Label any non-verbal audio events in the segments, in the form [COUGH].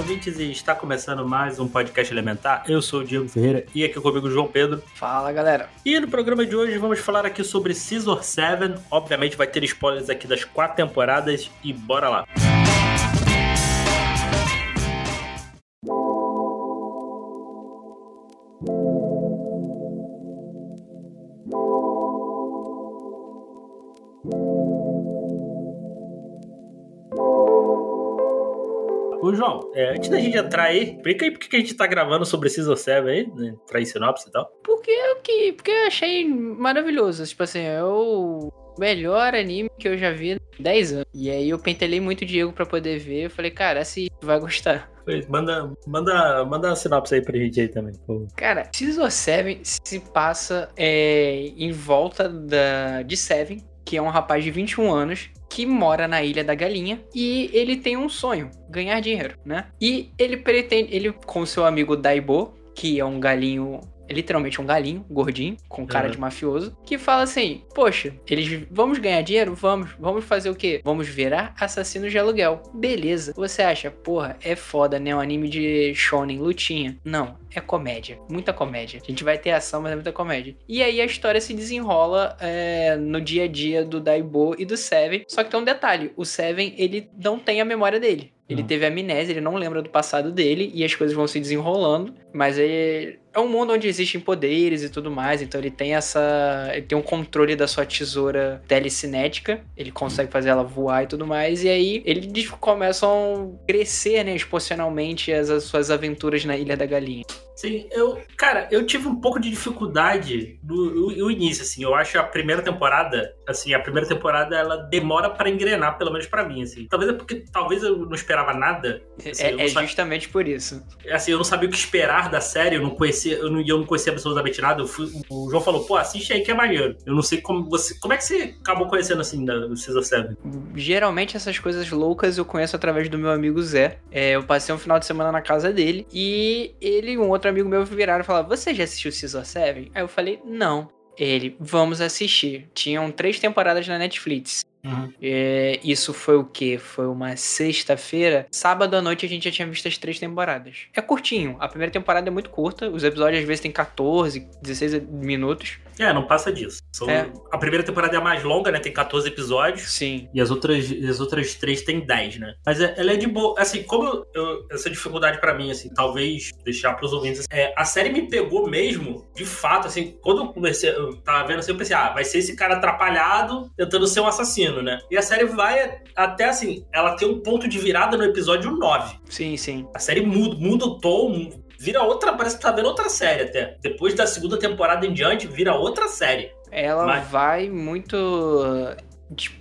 Ouvintes, e está começando mais um podcast Elementar. Eu sou o Diego Ferreira e aqui comigo o João Pedro. Fala galera. E no programa de hoje vamos falar aqui sobre Scissor 7. Obviamente vai ter spoilers aqui das quatro temporadas e bora lá. Ô João, é, antes da gente entrar aí, explica aí por que a gente tá gravando sobre Scissor 7 aí, né? Entrar em sinopse e tal. Porque eu que porque eu achei maravilhoso, tipo assim, é o melhor anime que eu já vi há 10 anos. E aí eu pentelei muito o Diego pra poder ver, eu falei, cara, assim [LAUGHS] vai gostar. Pois, Manda, manda, manda a sinopse aí pra gente aí também. favor. Cara, Scissor 7 se passa é, em volta da, de Seven, que é um rapaz de 21 anos que mora na Ilha da Galinha e ele tem um sonho, ganhar dinheiro, né? E ele pretende, ele com seu amigo Daibo, que é um galinho, é literalmente um galinho, gordinho, com cara Uhum. de mafioso, que fala assim: "Poxa, eles vamos ganhar dinheiro? Vamos. Vamos fazer o quê? Vamos virar assassinos de aluguel." Beleza. Você acha, porra, é foda, né? Um anime de shonen lutinha. Não, é comédia, muita comédia. A gente vai ter ação, mas é muita comédia. E aí a história se desenrola é, no dia a dia do Daibo e do Seven. Só que tem um detalhe: o Seven ele não tem a memória dele. Ele teve amnésia, ele não lembra do passado dele e as coisas vão se desenrolando. Mas é, é um mundo onde existem poderes e tudo mais, então ele tem essa. Ele tem um controle da sua tesoura telecinética, ele consegue fazer ela voar e tudo mais, e aí eles começam a crescer, né, exponencialmente as, as suas aventuras na Ilha da Galinha. Sim, eu, cara, eu tive um pouco de dificuldade no, no- início, assim. Eu acho a primeira temporada, assim, a primeira temporada ela demora pra engrenar, pelo menos pra mim, assim. Talvez é porque talvez eu não esperava nada. Assim, é não é justamente por isso. assim, eu não sabia o que esperar da série, eu não conhecia, eu não, eu não conhecia absolutamente nada. Fui- o João falou, pô, assiste aí que é maneiro. Eu não sei como você. Como é que você acabou conhecendo assim da, do Season 7? Geralmente essas coisas loucas eu conheço através do meu amigo Zé. É, eu passei um final de semana na casa dele e ele e um outro amigo meu viraram e falaram: Você já assistiu Season 7? Aí eu falei: Não. Ele, vamos assistir. Tinham três temporadas na Netflix. Uhum. É, isso foi o que? Foi uma sexta-feira. Sábado à noite a gente já tinha visto as três temporadas. É curtinho. A primeira temporada é muito curta. Os episódios às vezes têm 14, 16 minutos. É, não passa disso. São- É. A primeira temporada é a mais longa, né? Tem 14 episódios. Sim. E as outras, as outras três tem 10, né? Mas é- ela é de boa. Assim, como eu- essa dificuldade pra mim, assim, talvez deixar pros ouvintes. É, a série me pegou mesmo, de fato, assim, quando eu comecei, eu tava vendo assim, eu pensei, ah, vai ser esse cara atrapalhado tentando ser um assassino, né? E a série vai até assim, ela tem um ponto de virada no episódio 9. Sim, sim. A série muda, muda o tom, vira outra, parece que tá vendo outra série até. Depois da segunda temporada em diante, vira outra série. Ela Mas- vai muito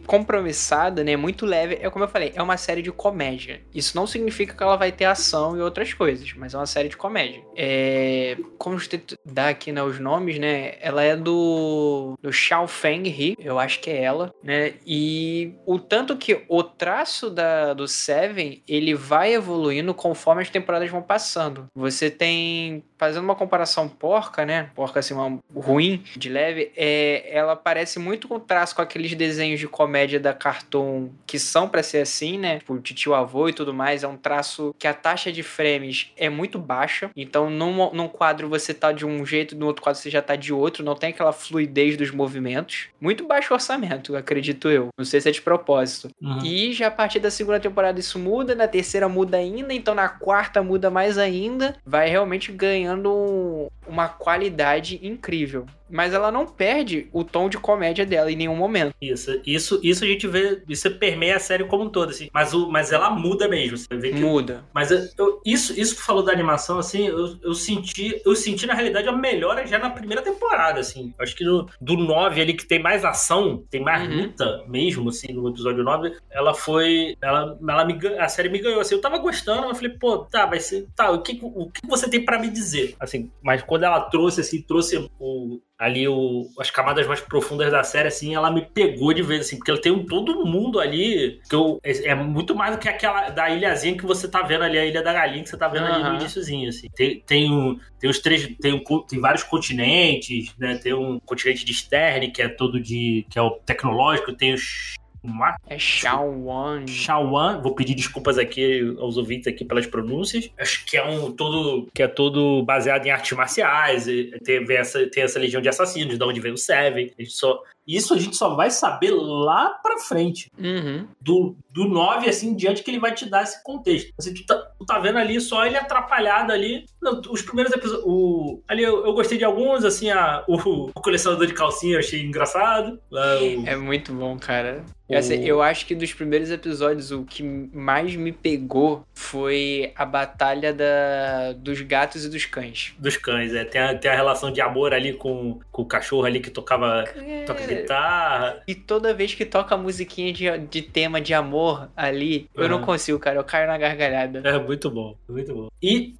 compromissada, né? Muito leve. É como eu falei, é uma série de comédia. Isso não significa que ela vai ter ação e outras coisas, mas é uma série de comédia. É, como gente dá aqui né, os nomes, né? Ela é do do Xiao Feng He, eu acho que é ela, né? E o tanto que o traço da do Seven, ele vai evoluindo conforme as temporadas vão passando. Você tem fazendo uma comparação porca, né? Porca assim, uma ruim de leve, é, ela parece muito com traço com aqueles desenhos de comédia da Cartoon que são pra ser assim, né? Tipo, de tio avô e tudo mais. É um traço que a taxa de frames é muito baixa. Então, num, num quadro você tá de um jeito, no outro quadro você já tá de outro. Não tem aquela fluidez dos movimentos. Muito baixo orçamento, acredito eu. Não sei se é de propósito. E já a partir da segunda temporada isso muda, na terceira muda ainda, então na quarta muda mais ainda. Vai realmente ganhando um- uma qualidade incrível. Mas ela não perde o tom de comédia dela em nenhum momento. Isso, isso, isso a gente vê, isso permeia a série como um todo, assim. Mas, o, mas ela muda mesmo. Você vê que, Muda. mas eu- eu- isso, isso que falou da animação, assim, eu, eu senti, eu senti na realidade a melhora já na primeira temporada, assim. Acho que do, do 9 ali, que tem mais ação, tem mais Uhum. luta mesmo, assim, no episódio 9, ela foi. Ela, ela me, a série me ganhou, assim. Eu tava gostando, eu falei, pô, tá, vai ser. Tá, o que, o que você tem pra me dizer? Assim, mas quando ela trouxe, assim, trouxe o, ali o, as camadas mais profundas da série, assim, ela me pegou de vez, assim, porque ela tem um, todo mundo ali que eu, é, é muito mais do que aquela da ilhazinha que você tá vendo ali, a Ilha da Galinha que você tá vendo ali no iníciozinho, assim. Tem, tem, um, tem os três, tem, um, tem vários continentes, né, tem um continente de Stern, que é todo de, que é o tecnológico, tem os uma- É Shawn Wan. Shawan, vou pedir desculpas aqui aos ouvintes aqui pelas pronúncias. Acho que é um todo que é todo baseado em artes marciais, tem, essa, tem essa legião de assassinos, de onde vem o Seven. A gente só, isso a gente só vai saber lá pra frente. Uhum. Do, do 9, assim, em diante, que ele vai te dar esse contexto. Assim, tu, tá, tu tá vendo ali só ele atrapalhado ali. Não, os primeiros episódios. O, ali eu, eu gostei de alguns, assim, a, o, o colecionador de calcinha eu achei engraçado. Lá, o- É muito bom, cara. Assim, eu acho que dos primeiros episódios, o que mais me pegou foi a batalha da, dos gatos e dos cães. dos cães, é. Tem a, tem a relação de amor ali com, com o cachorro ali que tocava toca É, guitarra. E toda vez que toca a musiquinha de, de tema de amor ali, eu não Aham. consigo, cara. Eu caio na gargalhada. É muito bom, muito bom. E,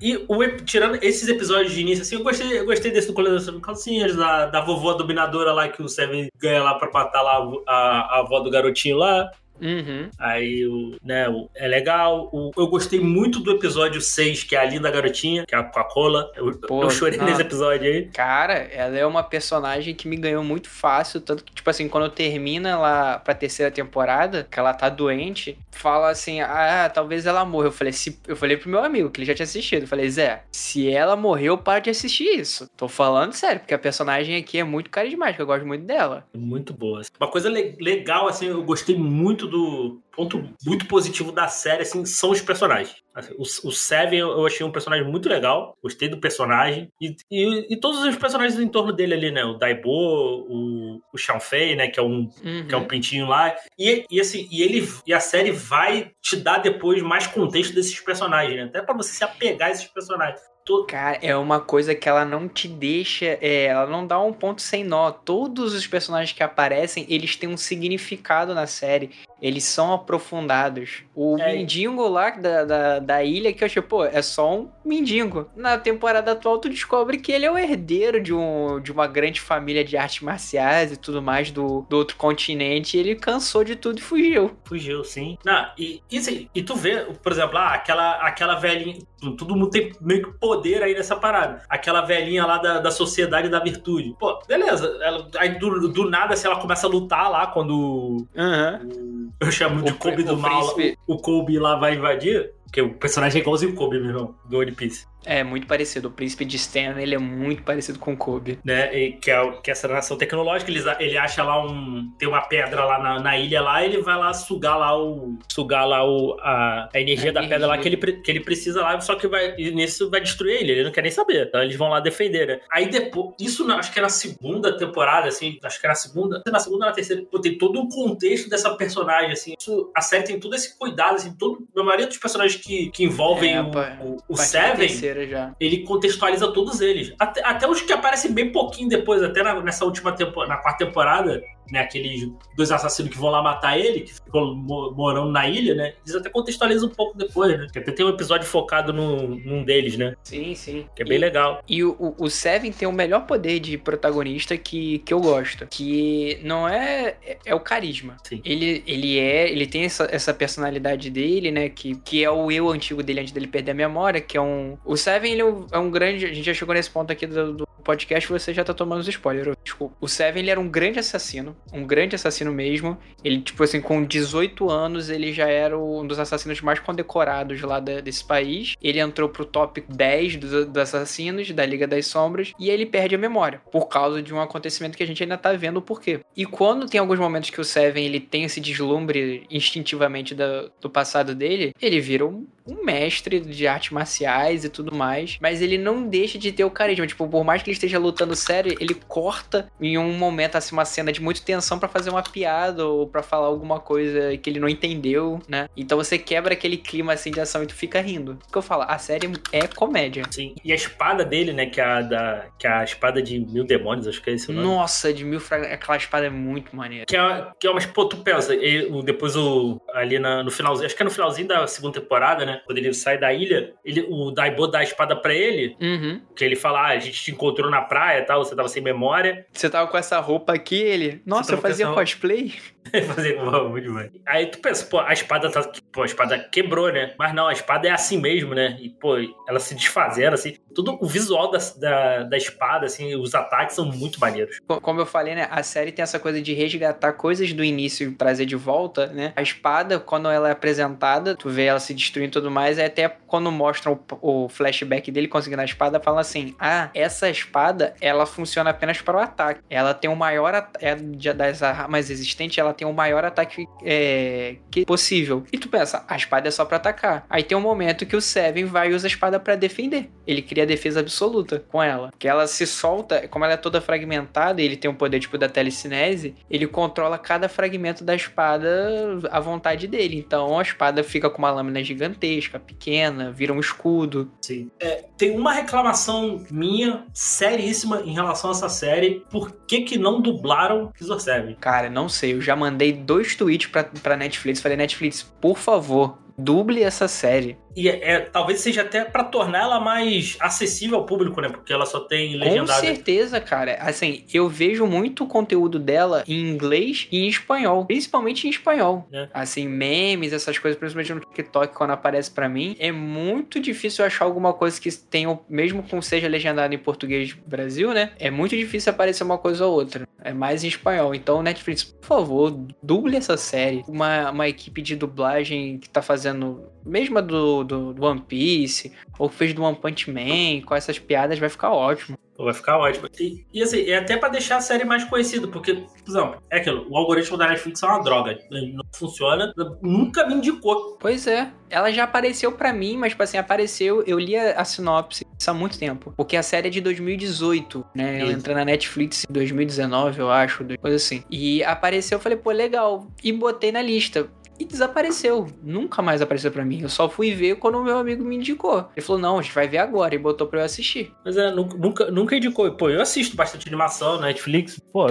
e o, tirando esses episódios de início, assim, eu gostei, eu gostei desse do Coleção de Calcinhas, da, da vovó dominadora lá que o Seven ganha lá pra matar lá a, a, a avó do garotinho lá. Uhum. Aí, o, né, o- é legal. O- eu gostei muito do episódio 6, que é a linda garotinha, que é a Coca-Cola. Eu, Pô, eu chorei não. nesse episódio aí. Cara, ela é uma personagem que me ganhou muito fácil, tanto que, tipo assim, quando termina lá pra terceira temporada, que ela tá doente, fala assim, ah, talvez ela morra. Eu falei, se... eu falei pro meu amigo, que ele já tinha assistido, eu falei, Zé, se ela morreu, para de assistir isso. Tô falando sério, porque a personagem aqui é muito carismática, eu gosto muito dela. Muito boa. Uma coisa le- legal, assim, eu gostei muito do. Ponto muito positivo da série, assim, são os personagens. Assim, o, o Seven eu achei um personagem muito legal, gostei do personagem. E, e, e todos os personagens em torno dele ali, né? O Daibo, o, o Sean Fei, né? Que é um, Uhum. que é um pintinho lá. E, e assim, e ele e a série vai te dar depois mais contexto desses personagens, né? Até pra você se apegar a esses personagens. Cara, é uma coisa que ela não te deixa, é, ela não dá um ponto sem nó. Todos os personagens que aparecem, eles têm um significado na série. Eles são aprofundados. O É. mendigo lá da, da, da ilha, que eu achei, pô, é só um mendigo. Na temporada atual, tu descobre que ele é o herdeiro de, um, de uma grande família de artes marciais e tudo mais do, do outro continente. E ele cansou de tudo e fugiu. Fugiu, sim. Não, e, e, assim, e tu vê, por exemplo, ah, aquela, aquela velhinha. Todo mundo tem meio que poder aí nessa parada. Aquela velhinha lá da, da sociedade da virtude. Pô, beleza. Ela, aí do, do nada, se ela começa a lutar lá quando Aham. o- eu chamo de O Kobe do mal, o Kobe lá vai invadir. Porque o personagem é igualzinho o Kobe, meu irmão, do One Piece. É muito parecido. O príncipe de Stan, ele é muito parecido com o Kobe. né? E que, é, que é essa nação tecnológica, eles, ele acha lá um. Tem uma pedra lá na, na ilha lá, ele vai lá sugar lá o. sugar lá o, a, a energia A da pedra lá energia. que ele, que ele precisa lá, só que vai. Nisso vai destruir ele, ele não quer nem saber. Então eles vão lá defender, né? Aí depois. Isso na- acho que é na segunda temporada, assim. Acho que é na segunda. Na segunda ou na terceira. Pô, tem todo o contexto dessa personagem, assim. Isso, a série tem todo esse cuidado, assim. Todo, a maioria dos personagens que, que envolvem É, o, o, o Seven terceira já. ele contextualiza todos eles. Até, até os que aparecem bem pouquinho depois, até na- nessa última temporada, na quarta temporada, né? Aqueles dois assassinos que vão lá matar ele, que ficou mo- morando na ilha, né? Eles até contextualizam um pouco depois, né? Que até tem um episódio focado no, num deles, né? Sim, sim. Que é bem E- legal. E o, o, o Seven tem o melhor poder de protagonista que, que eu gosto. Que não é. É, é o carisma. Sim. Ele, ele é. Ele tem essa, essa personalidade dele, né? Que, que é o eu antigo dele antes dele perder a memória. Que é um. O Seven, ele é um, é um grande. A gente já chegou nesse ponto aqui do, do podcast. Você já tá tomando os spoilers. desculpa. O Seven, ele era um grande assassino. Um grande assassino mesmo. Ele, tipo assim, com 18 anos, ele já era um dos assassinos mais condecorados lá da, desse país. Ele entrou pro top 10 dos, dos assassinos da Liga das Sombras. E ele perde a memória. Por causa de um acontecimento que a gente ainda tá vendo o porquê. E quando tem alguns momentos que o Seven, ele tem esse deslumbre instintivamente do, do passado dele, ele vira um um mestre de artes marciais e tudo mais, mas ele não deixa de ter o carisma. Tipo, por mais que ele esteja lutando sério, ele corta em um momento assim uma cena de muita tensão para fazer uma piada ou para falar alguma coisa que ele não entendeu, né? Então você quebra aquele clima assim de ação e tu fica rindo. O que eu falo, a série é comédia. Sim. E a espada dele, né, que é a da que é a espada de mil demônios, acho que é esse o nome. Nossa, de mil fragmentos, aquela espada é muito maneira. Que é, que é uma, pô, tu pensa, ele, depois o ali na, no finalzinho, acho que é no finalzinho da segunda temporada, né? Quando ele sai da ilha, ele, o Daibo dá a espada pra ele, Uhum. que ele fala, ah, a gente te encontrou na praia e tal, você tava sem memória. Você tava com essa roupa aqui, ele. Nossa, eu fazia cosplay. [LAUGHS] Fazer muito demais. Aí tu pensa, pô, a espada tá. Pô, a espada quebrou, né? Mas não, a espada é assim mesmo, né? E, pô, ela se desfazendo, assim. Tudo o visual da, da, da espada, assim, os ataques são muito maneiros. Co- Como eu falei, né? A série tem essa coisa de resgatar coisas do início e trazer de volta, né? A espada, quando ela é apresentada, tu vê ela se destruindo e tudo mais, é até quando mostram o, o flashback dele conseguindo a espada, fala assim: ah, essa espada, ela funciona apenas para o ataque. Ela tem o maior. É das armas existentes, ela tem o maior ataque é, que possível. E tu pensa, a espada é só pra atacar. Aí tem um momento que o Seven vai e usa a espada pra defender. Ele cria defesa absoluta com ela. Que ela se solta, como ela é toda fragmentada e ele tem um poder tipo da telecinese, ele controla cada fragmento da espada à vontade dele. Então a espada fica com uma lâmina gigantesca, pequena, vira um escudo. Sim. É, tem uma reclamação minha, seríssima, em relação a essa série. Por que que não dublaram Kizor Seven? Cara, não sei, eu já mandei dois tweets pra, pra Netflix. Falei, Netflix, por favor, duble essa série. E é, é- talvez seja até pra tornar ela mais acessível ao público, né? Porque ela só tem Com legendado. certeza, cara. Assim, eu vejo muito conteúdo dela em inglês e em espanhol. Principalmente em espanhol. É. Assim, memes, essas coisas, principalmente no TikTok, quando aparece pra mim. É muito difícil eu achar alguma coisa que tenha, mesmo com seja legendado em português do Brasil, né? É muito difícil aparecer uma coisa ou outra. É mais em espanhol. Então, Netflix, por favor, duble essa série. Uma, uma equipe de dublagem que tá fazendo, mesmo a do, do, do One Piece, ou que fez do One Punch Man, com essas piadas, vai ficar ótimo. Vai ficar ótimo. E, e assim, é até pra deixar a série mais conhecida, porque, por exemplo, é aquilo, o algoritmo da Netflix é uma droga. Ele não funciona, nunca me indicou. Pois é. Ela já apareceu pra mim, mas, tipo assim, apareceu. Eu li a, sinopse isso há muito tempo. Porque a série é de 2018, né? Ela entra na Netflix em 2019, eu acho, coisa assim. E apareceu, eu falei, pô, legal. E botei na lista. E desapareceu. Nunca mais apareceu pra mim. Eu só fui ver quando o meu amigo me indicou. Ele falou, não, a gente vai ver agora. E botou pra eu assistir. Mas é, nunca, nunca, indicou. Pô, eu assisto bastante animação na Netflix. Pô,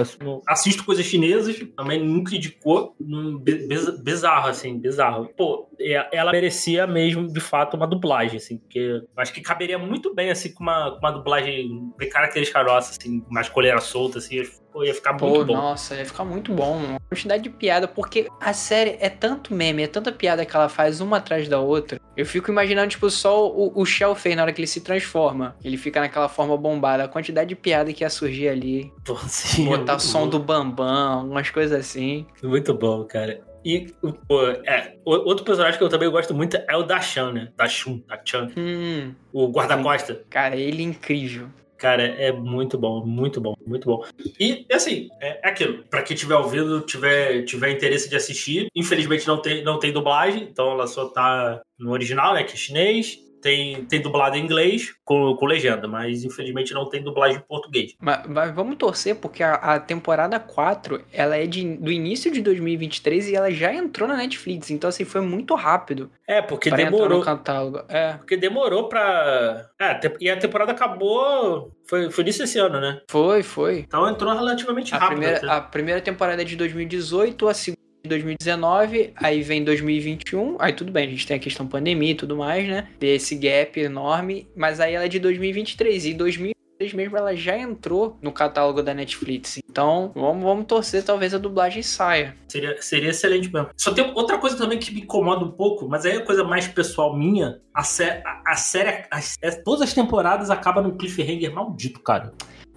assisto coisas chinesas, também nunca indicou. Bi- biz- Bizarro, assim, bizarro. Pô, ela merecia mesmo, de fato, uma dublagem, assim, porque acho que caberia muito bem, assim, com uma, com uma dublagem bem característica nossa, assim, mais colheira solta, assim, pô, ia ficar Pô, muito bom. nossa, ia ficar muito bom. Uma quantidade de piada, porque a série é tanto meme, é tanta piada que ela faz uma atrás da outra. Eu fico imaginando, tipo, só o, o Shell fez na hora que ele se transforma. Ele fica naquela forma bombada. A quantidade de piada que ia surgir ali. Pô, sim, Botar muito som bom. do Bambam, algumas coisas assim. Muito bom, cara. E, pô, é, o- outro personagem que eu também gosto muito é o Dachan, né? Dachun, Dachan, Hum, o guarda-costa. cara, ele é incrível. Cara, é muito bom, muito bom, muito bom. E, assim, é, é aquilo. Pra quem tiver ouvindo, tiver, tiver interesse de assistir, infelizmente não tem, não tem dublagem, então ela só tá no original, né, que é chinês. Tem, tem dublado em inglês com, com legenda, mas infelizmente não tem dublagem em português. Mas, mas vamos torcer, porque a, a temporada 4, ela é de, do início de 2023 e ela já entrou na Netflix. Então, assim, foi muito rápido É, porque demorou. no catálogo. É, Porque demorou pra. É, e a temporada acabou. Foi, foi nisso esse ano, né? foi, foi. Então entrou relativamente A rápido. primeira, a primeira temporada é de 2018, a segunda 2019, aí vem 2021, aí tudo bem, a gente tem a questão pandemia e tudo mais, né? Tem esse gap enorme, mas aí ela é de 2023, e 2023 mesmo ela já entrou no catálogo da Netflix. Então, vamos, vamos torcer, talvez a dublagem saia. Seria, seria excelente mesmo. Só tem outra coisa também que me incomoda um pouco, mas aí é coisa mais pessoal minha. A, sé a, a série, a- é- todas as temporadas acabam num cliffhanger maldito, cara.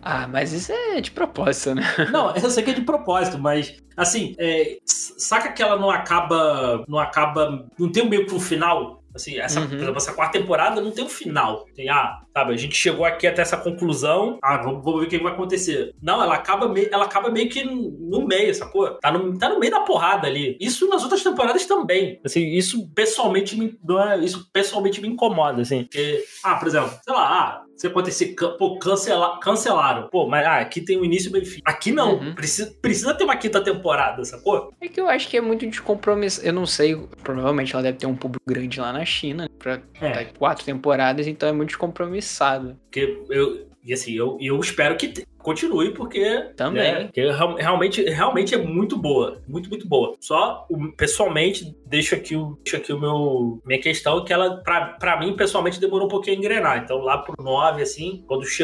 Ah, mas isso é de propósito, né? [LAUGHS] Não, eu sei que é de propósito, mas assim, é, saca que ela não acaba. Não acaba. Não tem meio que um final? Assim, essa, Uhum. por exemplo, essa quarta temporada não tem um final. Tem, ah, sabe, a gente chegou aqui até essa conclusão. Ah, vamos, vamos ver o que vai acontecer. Não, ela acaba, meio, ela acaba meio que no meio, sacou? Tá no, tá no meio da porrada ali. Isso nas outras temporadas também. Assim, isso pessoalmente me, é- isso pessoalmente me incomoda, assim. Porque, ah, por exemplo, sei lá, ah, se acontecer, can- pô, cancela, cancelaram. Pô, mas ah, aqui tem o início e o meio e fim. Aqui não. Uhum. Precisa, precisa ter uma quinta temporada, sacou? É que eu acho que é muito descompromisso. Eu não sei, provavelmente ela deve ter um público grande lá na China, né, pra É. tá, quatro temporadas, então é muito descompromissado. Porque eu. E assim, eu, eu espero que continue, porque. Também. né, porque realmente, realmente é muito boa. Muito, muito boa. Só, pessoalmente, deixo aqui o, deixo aqui o meu. Minha questão, que ela, pra, pra mim, pessoalmente, demorou um pouquinho a engrenar. Então, lá pro 9, assim, quando che,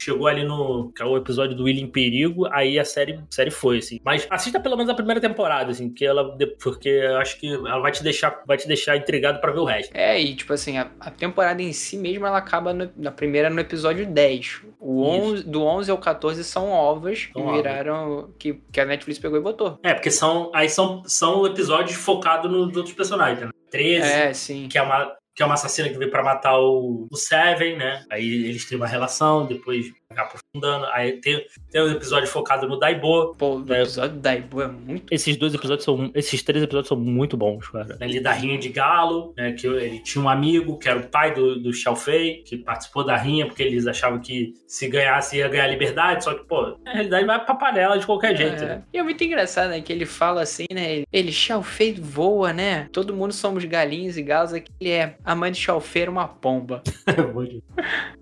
chegou ali no. Que é o episódio do William em Perigo, aí a série, série foi, assim. Mas assista pelo menos a primeira temporada, assim, que ela. Porque eu acho que ela vai te deixar, vai te deixar intrigado pra ver o resto. É, e tipo assim, a, a temporada em si mesmo, ela acaba no- na primeira no episódio 10. O 11, do 11 ao 14 são ovas que São ovas. viraram. Que, que a Netflix pegou e botou. É, porque são. Aí são, são episódios focados nos outros personagens, né? 13, É, sim. que é uma. Que é uma assassina que veio pra matar o, o Seven, né? Aí eles têm uma relação, depois aprofundando. Aí tem, tem um episódio focado no Daibo. Pô, o É. episódio da Ibu é muito. Esses dois episódios são. Esses três episódios são muito bons, cara. Ele da Rinha de Galo, né? Que ele tinha um amigo que era o pai do, do Xiao Fei, que participou da rinha, porque eles achavam que se ganhasse ia ganhar liberdade. Só que, pô, na realidade vai pra panela de qualquer jeito, É. né? E é muito engraçado, né? Que ele fala assim, né? Ele, ele Xiao Fei voa, né? Todo mundo somos galinhos e galos. Aqui ele é. A mãe de Xiao Fei era uma pomba. [LAUGHS]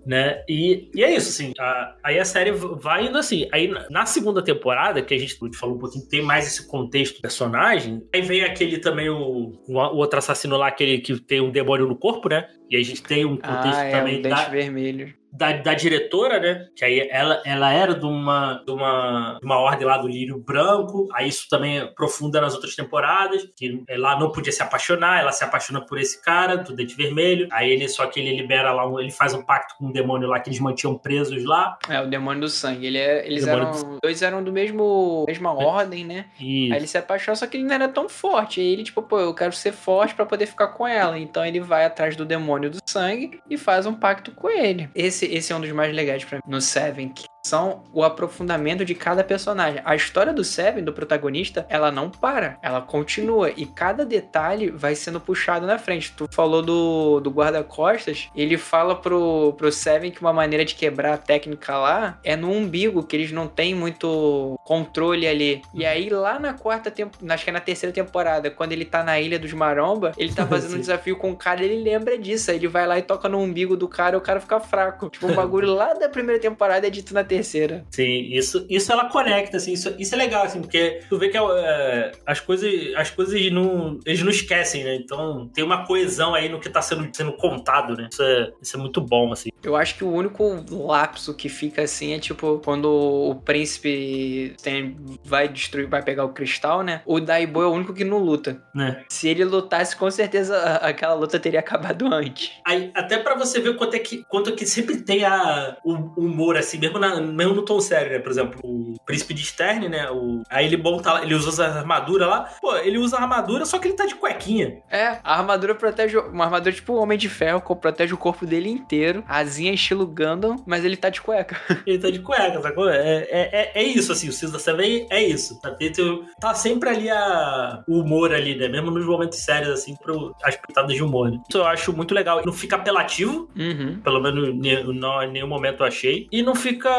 né? E, e é isso, assim. a- aí a série vai indo assim. Aí na- na segunda temporada, que a gente falou um pouquinho, tem mais esse contexto do personagem. Aí vem aquele também, o, o outro assassino lá, aquele que tem um demônio no corpo, né? E a gente tem um contexto Ah, é, também um dente da, vermelho. Da, da diretora, né? Que aí ela, ela era de uma, de, uma, de uma ordem lá do Lírio Branco. Aí isso também aprofunda nas outras temporadas. Que ela não podia se apaixonar, ela se apaixona por esse cara, do Dente Vermelho. Aí ele só que ele libera lá, um- ele faz um pacto com um demônio lá que eles mantinham presos lá. É, o demônio do sangue. Ele é, eles eram. Dois eram do mesmo. mesma ordem, né? E Aí ele se apaixona, só que ele não era tão forte. Aí ele, tipo, pô, eu quero ser forte pra poder ficar com ela. Então ele vai atrás do demônio do sangue e faz um pacto com ele. Esse, esse é um dos mais legais pra mim. No Seven, que são o aprofundamento de cada personagem. A história do Seven, do protagonista, ela não para, ela continua. E cada detalhe vai sendo puxado na frente. Tu falou do, do guarda-costas, ele fala pro, pro Seven que uma maneira de quebrar a técnica lá é no umbigo, que eles não têm muito controle ali. E aí, lá na quarta temporada, acho que é na terceira temporada, quando ele tá na Ilha dos Maromba, ele tá [LAUGHS] fazendo um desafio com o cara, ele lembra disso. Aí ele vai lá e toca no umbigo do cara e o cara fica fraco. Tipo, um bagulho lá da primeira temporada é dito na terceira. Sim, isso, isso ela conecta, assim, isso, isso é legal, assim, porque tu vê que é, as coisas, as coisas não, eles não esquecem, né? Então tem uma coesão aí no que tá sendo, sendo contado, né? Isso é, isso é muito bom, assim. Eu acho que o único lapso que fica assim é tipo quando o príncipe tem- vai destruir, vai pegar o cristal, né? O Daibo é o único que não luta. Né? Se ele lutasse, com certeza aquela luta teria acabado antes. Aí, até pra você ver quanto é que, quanto é que sempre tem a, o humor, assim, mesmo, na- mesmo no tom sério, né? Por exemplo, o Príncipe de Stern, né? O, aí ele monta lá, ele usa a armadura lá. Pô, ele usa a armadura, só que ele tá de cuequinha. É, a armadura protege. Uma armadura tipo o Homem de Ferro, que protege o corpo dele inteiro. Asinha estilo Gundam, mas ele tá de cueca. [LAUGHS] Ele tá de cueca, sacou? É, é, é, é isso, assim, o Cisa Seven é isso. Tá, tá sempre ali a, o humor ali, né? Mesmo nos momentos sérios, assim, pro, as pitadas de humor. Né? Isso eu acho muito legal. Não fica apelativo, Uhum. pelo menos em nenhum momento eu achei. E não fica,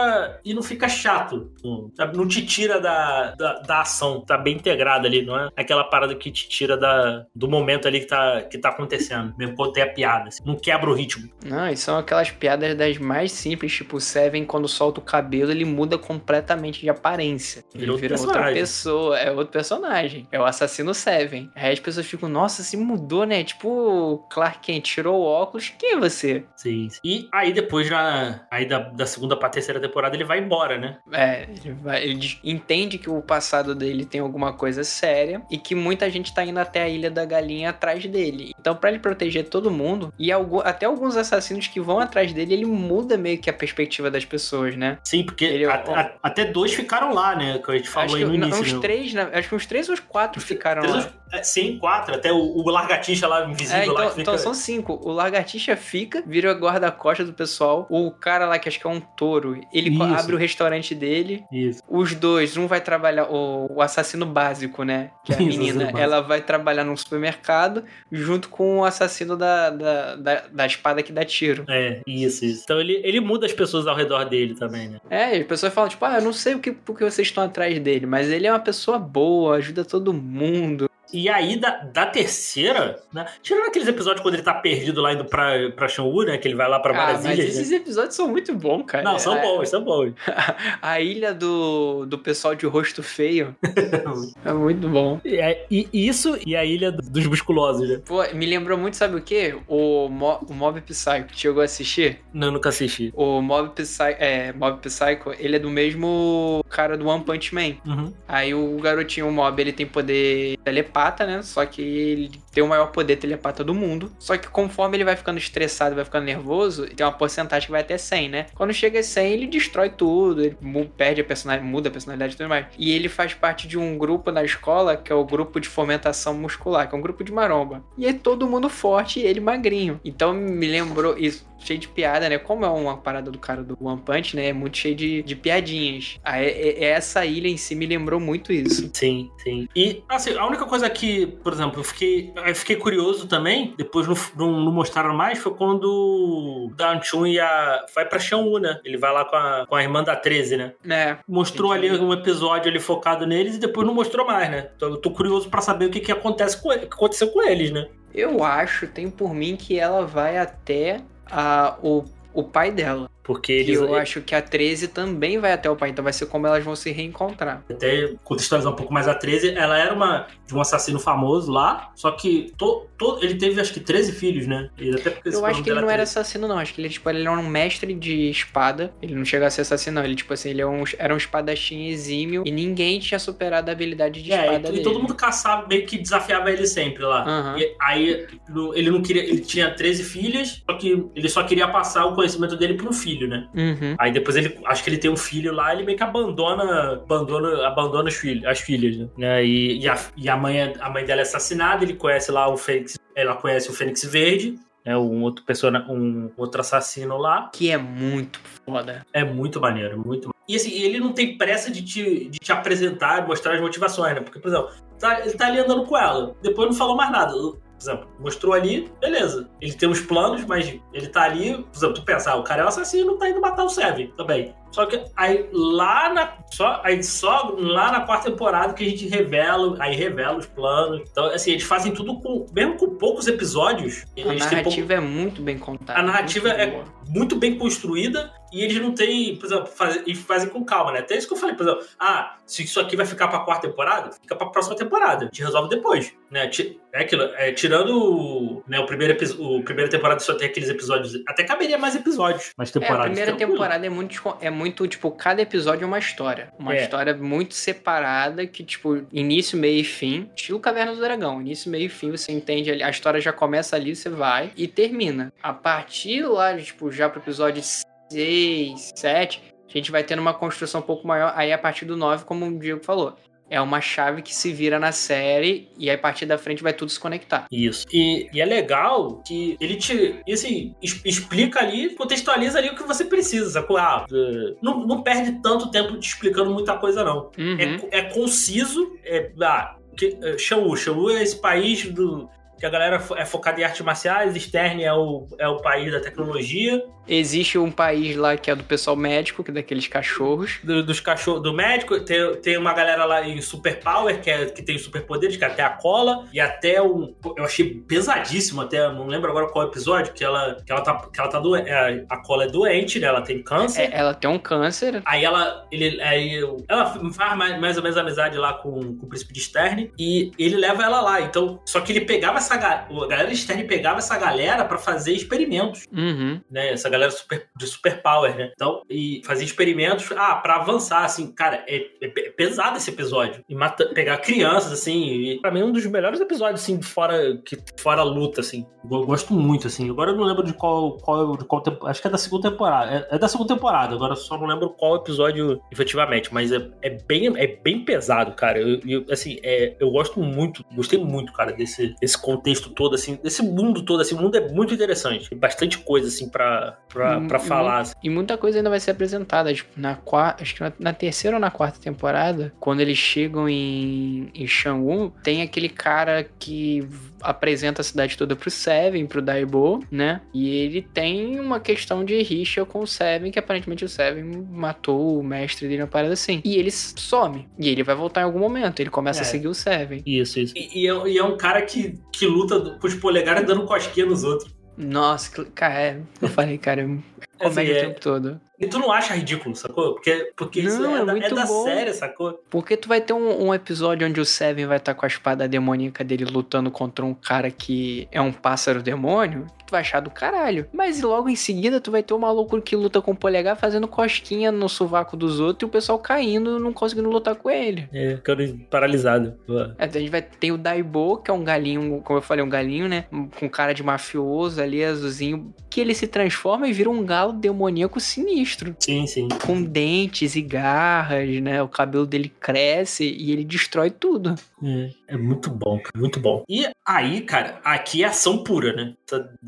e não fica chato. Não, sabe? Não te tira da, da, da ação. Tá bem integrado ali, não é aquela parada que te tira da, do momento ali que tá, que tá acontecendo. Mesmo quando tem a piada. assim. Não quebra o ritmo. Não, e são aquelas piadas das mais simples, tipo o Seven, quando solta o cabelo, ele muda completamente de aparência. Ele Vira vira outra personagem. pessoa, é outro personagem. É o assassino Seven. Aí as pessoas ficam, nossa, se mudou, né? Tipo, Clark Kent tirou o óculos, quem é você? Sim. sim. E aí depois, na, aí da, da segunda pra terceira temporada, temporada ele vai embora, né? É, ele, vai- ele entende que o passado dele tem alguma coisa séria e que muita gente tá indo até a Ilha da Galinha atrás dele. Então, pra ele proteger todo mundo, e até alguns assassinos que vão atrás dele, ele muda meio que a perspectiva das pessoas, né? Sim, porque Ele- a- a- até dois ficaram lá, né? Que a gente falou acho aí que no início. uns né? três, né? acho que uns três ou uns quatro ficaram Três- lá. é, sim, quatro. Até o, o largatixa lá, invisível É, lá. então, que fica... então são cinco. O lagartixa fica, vira guarda-costas do pessoal. O cara lá, que acho que é um touro, ele co- Isso. abre o restaurante dele. Isso. Os dois, um vai trabalhar, o, o assassino básico, né? Que é a [LAUGHS] Isso, menina, ela vai trabalhar num supermercado junto com o assassino da, da, da, da espada que dá tiro. É, isso, isso. Então ele, ele muda as pessoas ao redor dele também, né? É, as pessoas falam, tipo, ah, eu não sei o que, por que vocês estão atrás dele, mas ele é uma pessoa boa, ajuda todo mundo. E aí, da, da terceira, né? Tirando aqueles episódios quando ele tá perdido lá indo pra, pra Xanwu, né? Que ele vai lá pra Ah, várias mas ilhas. esses né? episódios são muito bons, cara. Não, são É, bons, são bons. [LAUGHS] A ilha do, do pessoal de rosto feio [LAUGHS] é muito bom. E, é- e isso e a ilha dos musculosos, né? Pô, me lembrou muito, sabe o quê? O, Mo, o Mob Psycho. Chegou a assistir? Não, eu nunca assisti. O Mob Psycho, é, Mob Psycho, ele é do mesmo cara do One Punch Man. Uhum. Aí o garotinho o Mob, ele tem poder telepata, né? Só que ele tem o maior poder telepata do mundo. Só que conforme ele vai ficando estressado, vai ficando nervoso, tem uma porcentagem que vai até 100, né? Quando chega a 100, ele destrói tudo, ele perde a personalidade, muda a personalidade e tudo mais. E ele faz parte de um grupo na escola, que é o grupo de fomentação muscular, que é um grupo de maromba. E é todo mundo forte e ele magrinho. Então me lembrou isso. Cheio de piada, né? Como é uma parada do cara do One Punch, né? É muito cheio de, de piadinhas. Aí, é- é- essa ilha em si me lembrou muito isso. Sim, sim. E, assim, a única coisa que, por exemplo, eu fiquei, eu fiquei curioso também, depois não, não, não mostraram mais, foi quando Dan Chun ia, vai pra Xanwu, né? Ele vai lá com a, com a irmã da 13, né? É, Mostrou ali um episódio ali focado neles e depois não mostrou mais, né? Então eu tô curioso pra saber o que, que acontece com ele- o que aconteceu com eles, né? Eu acho, tem por mim, que ela vai até a, o, o pai dela. Porque Que eles. eu acho que a 13 também vai até o pai. Então vai ser como elas vão se reencontrar. Até contextualizar um pouco mais a 13, ela era uma de um assassino famoso lá, só que to, to- ele teve acho que 13 filhos, né? Até porque esse Eu acho que ele não era 13. assassino, não. Acho que ele, tipo, ele era um mestre de espada. Ele não chega a ser assassino, não. Ele, tipo assim, ele é um, era um espadachim exímio e ninguém tinha superado a habilidade de É, espada e, dele. e todo mundo caçava, meio que desafiava ele sempre lá. Aham. E aí ele não queria, ele tinha 13 filhas, só que ele só queria passar o conhecimento dele para um filho, né? Uhum. Aí depois ele, acho que ele tem um filho lá, ele meio que abandona, abandona, abandona os filhos, as filhas, né? né? E, e, a, e a mãe, é- a mãe dela é assassinada, ele conhece lá o Fênix, ela conhece o Fênix Verde, né? Um outro persona, um outro assassino lá. Que é muito foda. É muito maneiro, muito. E assim, ele não tem pressa de te, de te apresentar, mostrar as motivações, né? Porque, por exemplo, tá- ele tá ali andando com ela, depois não falou mais nada. Por exemplo, mostrou ali, beleza. Ele tem uns planos, mas ele tá ali. Por exemplo, tu pensa, ah, o cara é o assassino, tá indo matar o Seven também. Só que aí lá na. Só, aí só lá na quarta temporada que a gente revela, aí revela os planos. Então, assim, eles fazem tudo com. Mesmo com poucos episódios, A têm pouco- narrativa é muito bem contada. A narrativa muito é- boa. muito bem construída e eles não têm, por exemplo, faz, e fazem com calma, né? Até isso que eu falei, por exemplo, ah, se isso aqui vai ficar pra quarta temporada, fica pra próxima temporada. A gente resolve depois, né? É aquilo, é, tirando né, o primeiro episódio, o primeira temporada só tem aqueles episódios, até caberia mais episódios, mais É, a primeira tranquilo. temporada é muito, é muito, tipo, cada episódio é uma história. Uma É. história muito separada, que, tipo, início, meio e fim. Estilo Caverna do Dragão. Início, meio e fim, você entende ali. A história já começa ali, você vai e termina. A partir lá, tipo, já pro episódio 6, 7, a gente vai tendo uma construção um pouco maior. Aí, a partir do 9, como o Diego falou, é uma chave que se vira na série e aí, a partir da frente vai tudo se conectar. Isso. E, e é legal que ele te, assim, explica ali, contextualiza ali o que você precisa, sacou? Ah, é, não, não perde tanto tempo te explicando muita coisa, não. Uhum. É, é conciso. É, ah, que, é, Xanwu. Xanwu é esse país do, que a galera é focada em artes marciais, Stern é o, é o país da tecnologia, Existe um país lá que é do pessoal médico, que é daqueles cachorros. do- dos cachorros, do médico. Tem, tem uma galera lá em Superpower, que, é, que tem superpoderes, que é até a cola, e até um. Eu achei pesadíssimo, até, não lembro agora qual episódio, que ela, que ela tá. Que ela tá doente. A cola é doente, né? Ela tem câncer. É, ela tem um câncer. Aí ela, ele, aí ela faz mais, mais ou menos amizade lá com, com o príncipe de Stern e ele leva ela lá. Então, só que ele pegava essa ga- a galera externa pegava essa galera pra fazer experimentos, Uhum. né? Essa galera super, de superpower, né? Então, e fazia experimentos, ah, pra avançar, assim, cara, é, é pe- pesado esse episódio. E mata, pegar crianças, assim, e pra mim é um dos melhores episódios, assim, fora, que, fora a luta, assim. Eu gosto muito, assim. Agora eu não lembro de qual, qual, de qual tempo, acho que é da segunda temporada. É, é da segunda temporada, agora eu só não lembro qual episódio efetivamente, mas é, é bem, é bem pesado, cara. Eu, eu, assim, é, eu gosto muito, gostei muito, cara, desse, desse contexto todo, assim, desse mundo todo, assim, o mundo é muito interessante. Tem bastante coisa, assim, pra, pra, Hum, pra hum. falar. assim. E muita coisa ainda vai ser apresentada. Tipo, na quarta. Acho que na, na terceira ou na quarta temporada, quando eles chegam em, em Shang-Wu, tem aquele cara que apresenta a cidade toda pro Seven, pro Daibo, né? E ele tem uma questão de rixa com o Seven, que aparentemente o Seven matou o mestre dele na parada assim. E ele some. E ele vai voltar em algum momento. Ele começa É. a seguir o Seven. Isso, isso. E, e é, e é um cara que, que luta com os polegares dando cosquinha nos outros. Nossa, que- cara, é, eu falei, cara, é comédia Assim, o é- tempo todo. E tu não acha ridículo, sacou? Porque, porque isso Não, é, é da, é muito da bom. série, sacou? Porque tu vai ter um, um episódio onde o Seven vai estar com a espada demoníaca dele lutando contra um cara que é um pássaro demônio. Tu vai achar do caralho. Mas logo em seguida tu vai ter o maluco que luta com o polegar fazendo cosquinha no sovaco dos outros e o pessoal caindo não conseguindo lutar com ele. É, ficando paralisado. É, a gente vai ter o Daibo, que é um galinho, como eu falei, um galinho, né? Com cara de mafioso ali, azulzinho, que ele se transforma e vira um galo demoníaco sinistro. Sim, sim. Com dentes e garras, né? O cabelo dele cresce e ele destrói tudo. É, é muito bom, cara, muito bom. E aí, cara, aqui é ação pura, né?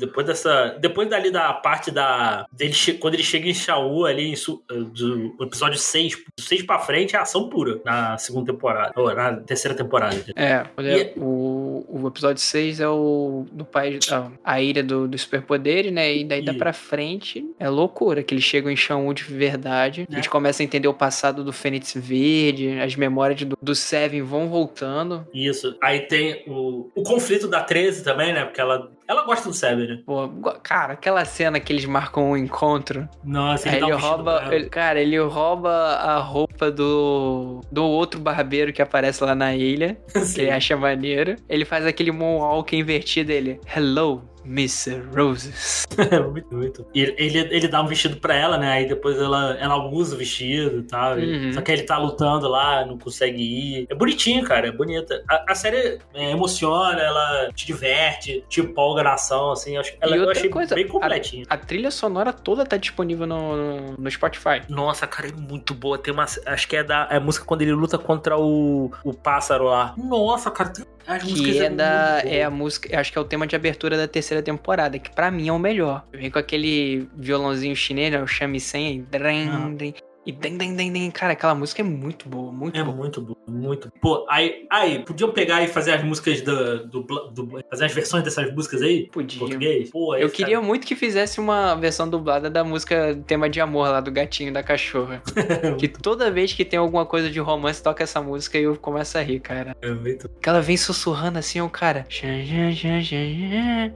Depois dessa. Depois dali da parte da. Dele, quando ele chega em Shaú ali, em su- eh, do episódio 6, do 6 pra frente, é ação pura na segunda temporada. Ou na terceira temporada. É, E- o, o episódio 6 é o do país, a, a ilha do, do superpoder, né? E daí dá Isso. pra frente é loucura, que eles chegam em Shaun de verdade. A É. gente começa a entender o passado do Fênix Verde, as memórias do, do Seven vão voltando. Isso. Aí tem o, o conflito da 13 também, né? Porque ela, ela gosta do Seven, né? Pô, cara, aquela cena que eles marcam um encontro. Nossa, ele, ele um rouba. ele- cara, ele rouba a roupa do. do outro barbeiro que aparece lá na ilha. [LAUGHS] Que ele acha maneiro. Ele faz aquele moonwalk invertido dele. Hello, Mr. Roses. [LAUGHS] muito, muito. E ele, ele dá um vestido pra ela, né? Aí depois ela, ela usa o vestido e tal. Uhum. Só que ele tá lutando lá, não consegue ir. É bonitinho, cara, é bonita. A, a série é, emociona, ela te diverte, te empolga na ação, assim. eu Acho, ela, eu achei coisa, bem completinha. A trilha sonora toda tá disponível no, no, Spotify. Nossa, cara, é muito boa. Tem uma. Acho que é da é a música quando ele luta contra o, o pássaro lá. Nossa, cara, tem, as músicas Que é, da. muito boas. É a música. Acho que é o tema de abertura da terceira temporada, que pra mim é o melhor. Vem com aquele violãozinho chinês, né? O shamisen aí. dren, Ah. dren, E den, den, den, den. Cara, aquela música é muito boa, muito É boa. muito bom, muito. Pô, aí, aí, podiam pegar e fazer as músicas do, do, do- Fazer as versões dessas músicas aí? Podia. Português? Pô, aí Eu fica- queria muito que fizesse uma versão dublada da música Tema de Amor lá do gatinho da cachorra. [LAUGHS] que toda vez que tem alguma coisa de romance toca essa música e eu começo a rir, cara. É muito. Que ela vem sussurrando assim, o cara.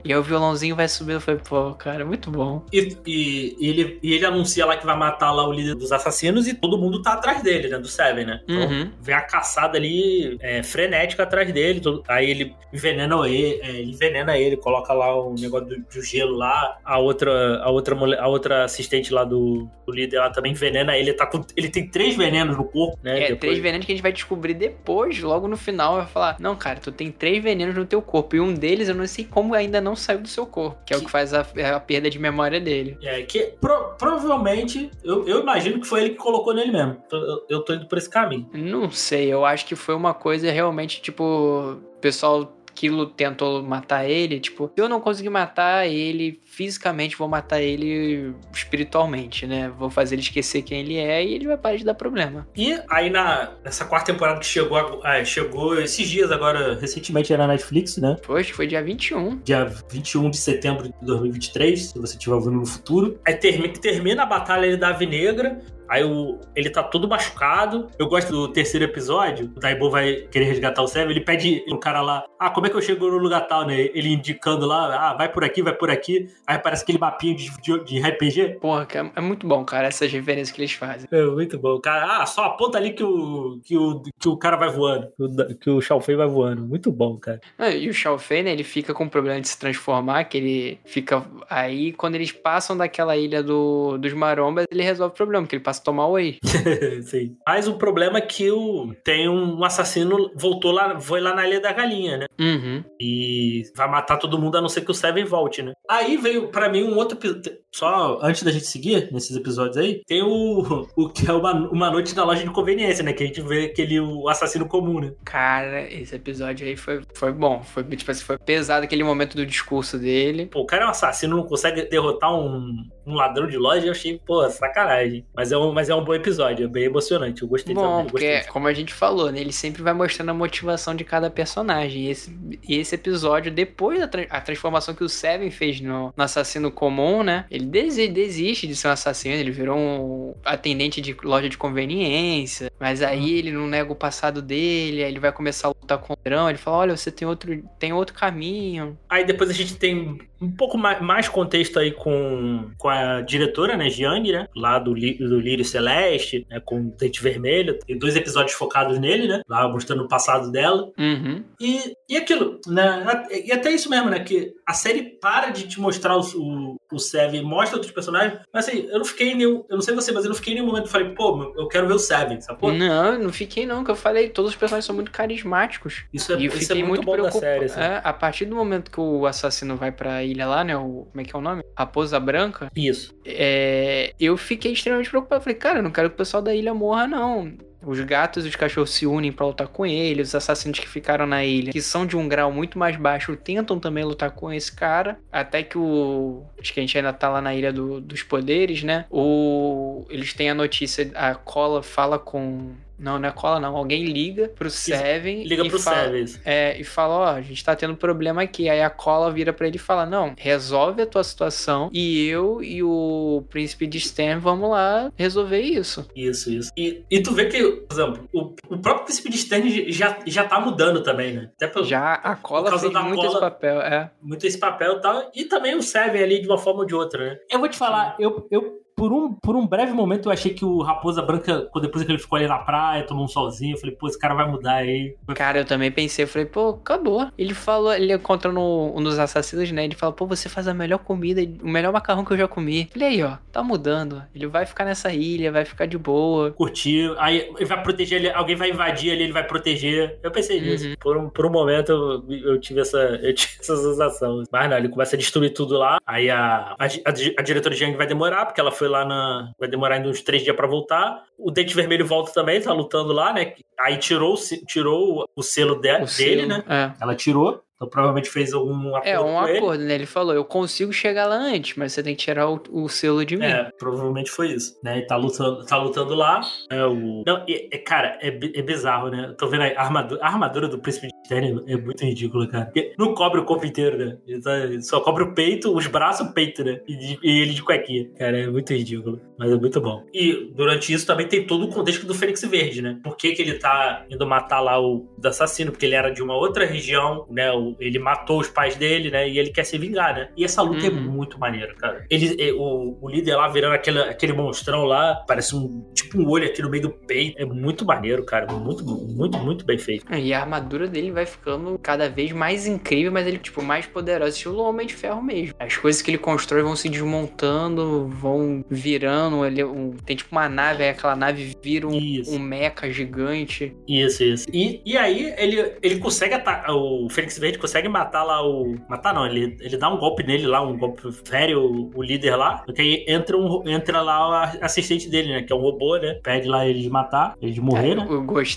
E aí o violãozinho vai subindo. Eu falei, pô, cara, muito bom. E, e- e ele, e ele anuncia lá que vai matar lá o líder dos assassinos e todo mundo tá atrás dele, né? Do Seven, né? Então, Uhum. vem a caçada ali é, frenética atrás dele. todo- aí ele envenena ele, é, ele envenena ele, coloca lá o negócio do, do gelo lá. A outra, a outra, mulher, a outra assistente lá do, do líder ela também envenena ele. Tá com- ele tem três venenos no corpo, né? É, Depois- três venenos que a gente vai descobrir depois, logo no final, vai falar: Não, cara, tu tem três venenos no teu corpo. E um deles eu não sei como ainda não saiu do seu corpo. Que é o que faz a, a perda de memória dele. É, que pro- provavelmente, eu, eu imagino que foi ele que colocou nele mesmo. Eu, eu tô indo por esse caminho. Não sei, eu acho que foi uma coisa realmente, tipo, o pessoal lu- tentou matar ele, tipo, se eu não conseguir matar ele fisicamente, vou matar ele espiritualmente, né? Vou fazer ele esquecer quem ele é e ele vai parar de dar problema. E aí na, nessa quarta temporada que chegou, ah, chegou esses dias agora, recentemente era na Netflix, né? Foi, que foi dia 21. Dia 21 de setembro de 2023, se você estiver ouvindo no futuro. Aí termina, termina a batalha da Ave Negra. Aí o, ele tá todo machucado. Eu gosto do terceiro episódio. O Taibo vai querer resgatar o Seven. Ele pede o cara lá: Ah, como é que eu chego no lugar tal, né? Ele indicando lá: Ah, vai por aqui, vai por aqui. Aí parece aquele mapinha de, de, de RPG. Porra, que é, é muito bom, cara, essas referências que eles fazem. É muito bom. Cara, ah, só aponta ali que o, que o, que o cara vai voando. Que o, que o Shao Fei vai voando. Muito bom, cara. Ah, e o Shao Fei, né, ele fica com o problema de se transformar, que ele fica aí, quando eles passam daquela ilha do, dos marombas, ele resolve o problema, que ele passa tomar o whey. [LAUGHS] Sim. Mas o problema é que o, tem um assassino, voltou lá, foi lá na Ilha da Galinha, né? Uhum. E vai matar todo mundo, a não ser que o Seven volte, né? Aí veio pra mim um outro episódio. Só antes da gente seguir nesses episódios aí, tem o, o que é uma, uma noite na loja de conveniência, né? Que a gente vê aquele o assassino comum, né? Cara, esse episódio aí foi, foi bom. Foi, tipo assim, foi pesado aquele momento do discurso dele. Pô, o cara é um assassino, não consegue derrotar um, um ladrão de loja. Eu achei, pô, sacanagem. Mas é um, mas é um bom episódio, é bem emocionante. Eu gostei Bom, também. porque, Gostei. como a gente falou, né? Ele sempre vai mostrando a motivação de cada personagem. E esse, e esse episódio, depois da tra- a transformação que o Seven fez no, no assassino comum, né? Ele desi- desiste de ser um assassino, ele virou um atendente de loja de conveniência. Mas aí ele não nega o passado dele, aí ele vai começar a lutar com o ladrão. Ele fala: Olha, você tem outro, tem outro caminho. Aí depois a gente tem um pouco mais, mais contexto aí com, com a diretora, né, Gianni, né? Lá do, do Lírio Celeste, né? Com o Dente Vermelho. Tem dois episódios focados nele, né? Lá mostrando o passado dela. Uhum. E, e aquilo, né? E até isso mesmo, né? Que a série para de te mostrar o, o, o Seven, mostra outros personagens. Mas assim, eu não fiquei em nenhum. Eu não sei você, mas eu não fiquei em nenhum momento. Falei, pô, eu quero ver o Seven, sacou? Não, não fiquei não, que eu falei, todos os personagens são muito carismáticos. Isso é, E eu isso fiquei é muito, muito, bom da série, assim. É, a partir do momento que o assassino vai pra ilha lá, né? O, como é que é o nome? Raposa Branca. Isso. é, eu fiquei extremamente preocupado. Falei, cara, eu não quero que o pessoal da ilha morra, não. Os gatos e os cachorros se unem pra lutar com ele. Os assassinos que ficaram na ilha, que são de um grau muito mais baixo, tentam também lutar com esse cara. Até que o. Acho que a gente ainda tá lá na ilha do- dos poderes, né? O, eles têm a notícia. A cola fala com. Não, não é cola, não. Alguém liga pro Seven. Liga e pro fala, Seven. é, e fala, ó, a gente tá tendo problema aqui. Aí a cola vira pra ele e fala, não, resolve a tua situação e eu e o príncipe de Stan vamos lá resolver isso. Isso, isso. E, e tu vê que, por exemplo, o, o próprio príncipe de Stern já, já tá mudando também, né? Até pelo, Já a cola causa fez da muito cola- esse papel, é. muito esse papel e tal. E também o Seven ali de uma forma ou de outra, né? Eu vou te falar, eu, eu por, um, por um breve momento eu achei que o Raposa Branca, depois que ele ficou ali na praia, tomou um solzinho, eu falei, pô, esse cara vai mudar aí. Cara, eu também pensei, eu falei, pô, acabou. Ele falou, ele encontra no, um dos assassinos, né? Ele fala, pô, você faz a melhor comida, o melhor macarrão que eu já comi. Ele aí, ó, tá mudando. Ele vai ficar nessa ilha, vai ficar de boa. Curtir, aí ele vai proteger ele, alguém vai invadir ali, ele vai proteger. Eu pensei nisso. Uhum. Por um, por um momento eu, eu tive essa, eu tive [LAUGHS] essa sensação. Mas não, ele começa a destruir tudo lá. Aí a, a, a, a diretora de Yang vai demorar, porque ela foi lá na. Vai demorar ainda uns três dias pra voltar. O Dente Vermelho volta também, tá lutando lá, né? Aí tirou, tirou o selo de- O dele, selo, né? É. Ela tirou. Então provavelmente fez algum acordo É, um com ele. acordo, né? Ele falou, eu consigo chegar lá antes, mas você tem que tirar o, o selo de mim. É, provavelmente foi isso, né? E tá lutando, tá lutando lá. É o. Não, e- é, cara, é, é bizarro, né? Eu tô vendo aí, a armadura, a armadura do príncipe de Stern é muito ridícula, cara. Porque não cobre o corpo inteiro, né? Ele tá- ele só cobre o peito, os braços, o peito, né? E, e ele de cuequinha. Cara, é muito ridículo. Mas é muito bom. E durante isso também tem todo o contexto do Fênix Verde, né? Por que, que ele tá indo matar lá o assassino? Porque ele era de uma outra região, né? Ele matou os pais dele, né? E ele quer se vingar, né? E essa luta é Uhum. muito maneira, cara. Ele, é, o, o líder lá virando aquele, aquele monstrão lá, parece um tipo um olho aqui no meio do peito. É muito maneiro, cara. Muito, muito, muito bem feito. E a armadura dele vai ficando cada vez mais incrível, mas ele, tipo, mais poderoso, estilo Homem de Ferro mesmo. As coisas que ele constrói vão se desmontando, vão virando. Ele, um- tem tipo uma nave, aí aquela nave vira um, Isso. um mecha gigante. Isso, isso. E, e aí ele, ele consegue atacar. O Fênix Verde consegue matar lá o. Matar não, ele, ele dá um golpe nele lá, um golpe fere o, o líder lá. Porque aí entra, um, entra lá o assistente dele, né? Que é um robô, né? Pede lá ele de matar, ele de morrer, aí, né?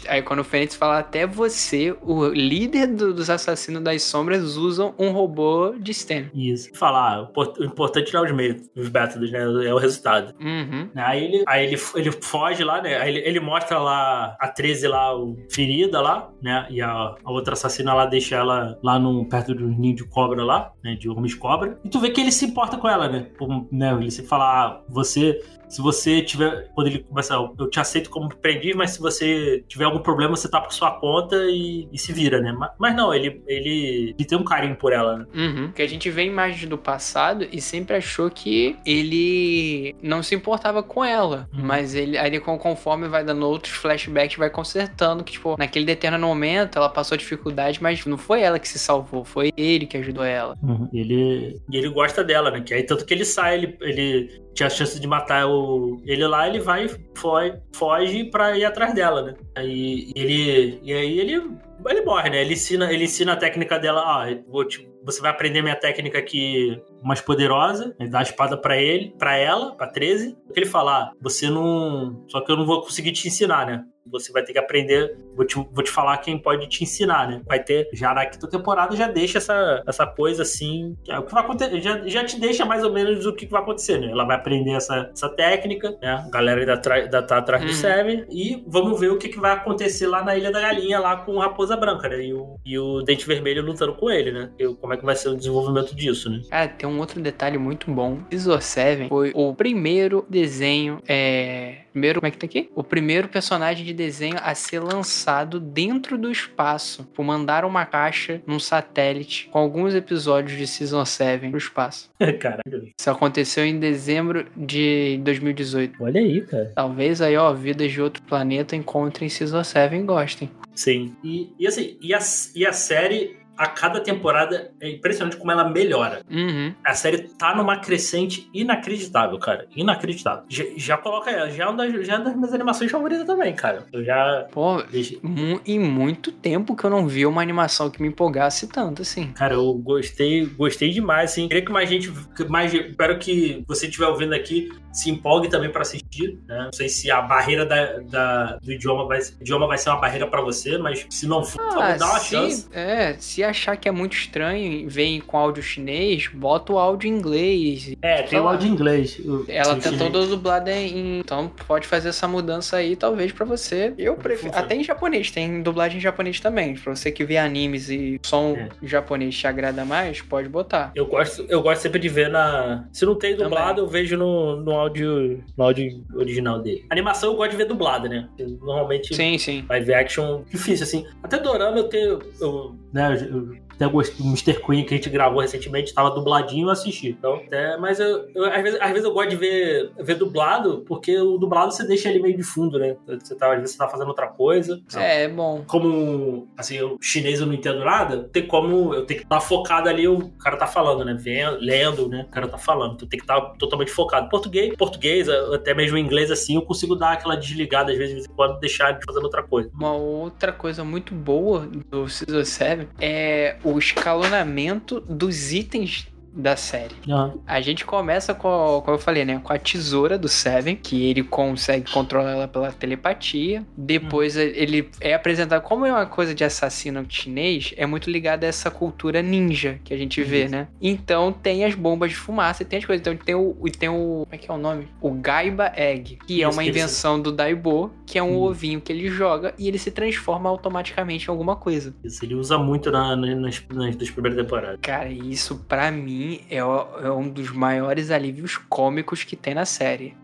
aí quando o Fênix fala, até você, o líder do- dos assassinos das sombras, usam um robô de Stan. Isso. Falar, o import- o importante não é os meios, os métodos, né? É o resultado. Uhum. Aí ele, aí ele, ele foge lá, né? Aí ele, ele mostra lá a 13 lá, o, ferida lá, né? E a, a outra assassina lá deixa ela lá no, perto do ninho de cobra lá, né? De homens cobra. E tu vê que ele se importa com ela, né? Por- né? Ele se fala, ah, você se você tiver. Quando ele começa, eu te aceito como aprendiz, mas se você tiver algum problema, você tá por sua conta e, e se vira, né? Mas, mas não, ele, ele, ele tem um carinho por ela, né? Uhum. Porque a gente vê imagens do passado e sempre achou que ele não se importava com ela. Uhum. Mas ele, aí conforme vai dando outros flashbacks, vai consertando que, tipo, naquele determinado momento ela passou dificuldade, mas não foi ela que se salvou, foi ele que ajudou ela. E ele, ele gosta dela, né? Que aí tanto que ele sai, ele, ele tinha a chance de matar o, ele lá, ele vai, foge, foge pra ir atrás dela, né? Aí ele, e aí ele, ele morre, né? Ele ensina, ele ensina a técnica dela, ah, vou te- você vai aprender minha técnica aqui mais poderosa, ele dá a espada pra ele, para ela, pra 13. Ele fala, ah, você não, só que eu não vou conseguir te ensinar, né? Você vai ter que aprender, vou te, vou te falar quem pode te ensinar, né? Vai ter, já na quinta temporada já deixa essa, essa coisa assim, que é o que vai acontecer, já, já te deixa mais ou menos o que vai acontecer, né? Ela vai aprender essa, essa técnica, né? A galera ainda, tra- ainda tá atrás do Uhum. Seven e vamos ver o que, que vai acontecer lá na Ilha da Galinha, lá com o Raposa Branca, né? E o, e o Dente Vermelho lutando com ele, né? E como é que vai ser o desenvolvimento disso, né? Cara, tem um outro detalhe muito bom. Scissor Seven foi o primeiro desenho. É. Primeiro, como é que tá aqui? O primeiro personagem de desenho a ser lançado dentro do espaço. Por mandar uma caixa num satélite com alguns episódios de Season 7 pro espaço. [LAUGHS] Caralho. Isso aconteceu em dezembro de 2018. Olha aí, cara. Talvez aí, ó, vidas de outro planeta encontrem Season 7 e gostem. Sim. E, e assim, e a, e a série, a cada temporada, é impressionante como ela melhora. Uhum. A série tá numa crescente inacreditável, cara. Inacreditável. Já, já coloca ela, já é uma das, já é uma das minhas animações favoritas também, cara. Eu já. Pô, em muito tempo que eu não vi uma animação que me empolgasse tanto assim. Cara, eu gostei, gostei demais, assim. Queria que mais gente, que mais, espero que você estiver ouvindo aqui se empolgue também pra assistir, né? Não sei se a barreira da, da- do idioma vai, idioma vai ser uma barreira pra você, mas se não for, favor, dá uma Ah, se, chance. É, se achar que é muito estranho e vem com áudio chinês, bota o áudio em inglês. É, tem o lá. áudio em inglês. o- Ela chinês. toda dublada em. Então pode fazer essa mudança aí, talvez, pra você. Eu prefiro. Até em japonês, tem dublagem em japonês também. Pra você que vê animes e som É. japonês te agrada mais, pode botar. Eu gosto, eu gosto sempre de ver na. Se não tem dublado, eu vejo no, no áudio no áudio original dele. Animação eu gosto de ver dublada, né? Normalmente Sim, sim. live action difícil, assim. Até Dorama eu tenho. Eu, né, eu, até gostei do Mr. Queen que a gente gravou recentemente, tava dubladinho eu assisti. Então, até, mas eu, eu- às, vezes, às vezes eu gosto de ver, ver dublado, porque o dublado você deixa ele meio de fundo, né? Você tá, às vezes você tá fazendo outra coisa. É, é bom. Como, assim, eu, chinês eu não entendo nada, tem como eu tenho que estar focado ali, o cara tá falando, né? Vendo, lendo, né? O cara tá falando. Então tem que estar totalmente focado. Português, português, até mesmo inglês, assim, eu consigo dar aquela desligada, às vezes, de vez em quando, deixar ele fazendo outra coisa. Uma outra coisa muito boa do Season 7 é o escalonamento dos itens da série. A gente começa com, como eu falei, né? Com a tesoura do Seven, que ele consegue controlar ela pela telepatia. Depois ele é apresentado como é uma coisa de assassino chinês, é muito ligado a essa cultura ninja que a gente vê, Isso. né? Então tem as bombas de fumaça e tem as coisas. Então tem o, tem o. Como é que é o nome? O Gaiba Egg, que é uma invenção do Daibo, que é um Hum. ovinho que ele joga e ele se transforma automaticamente em alguma coisa. Isso ele usa muito na, na- nas, nas das primeiras temporadas. Cara, isso pra mim é, o- é um dos maiores alívios cômicos que tem na série.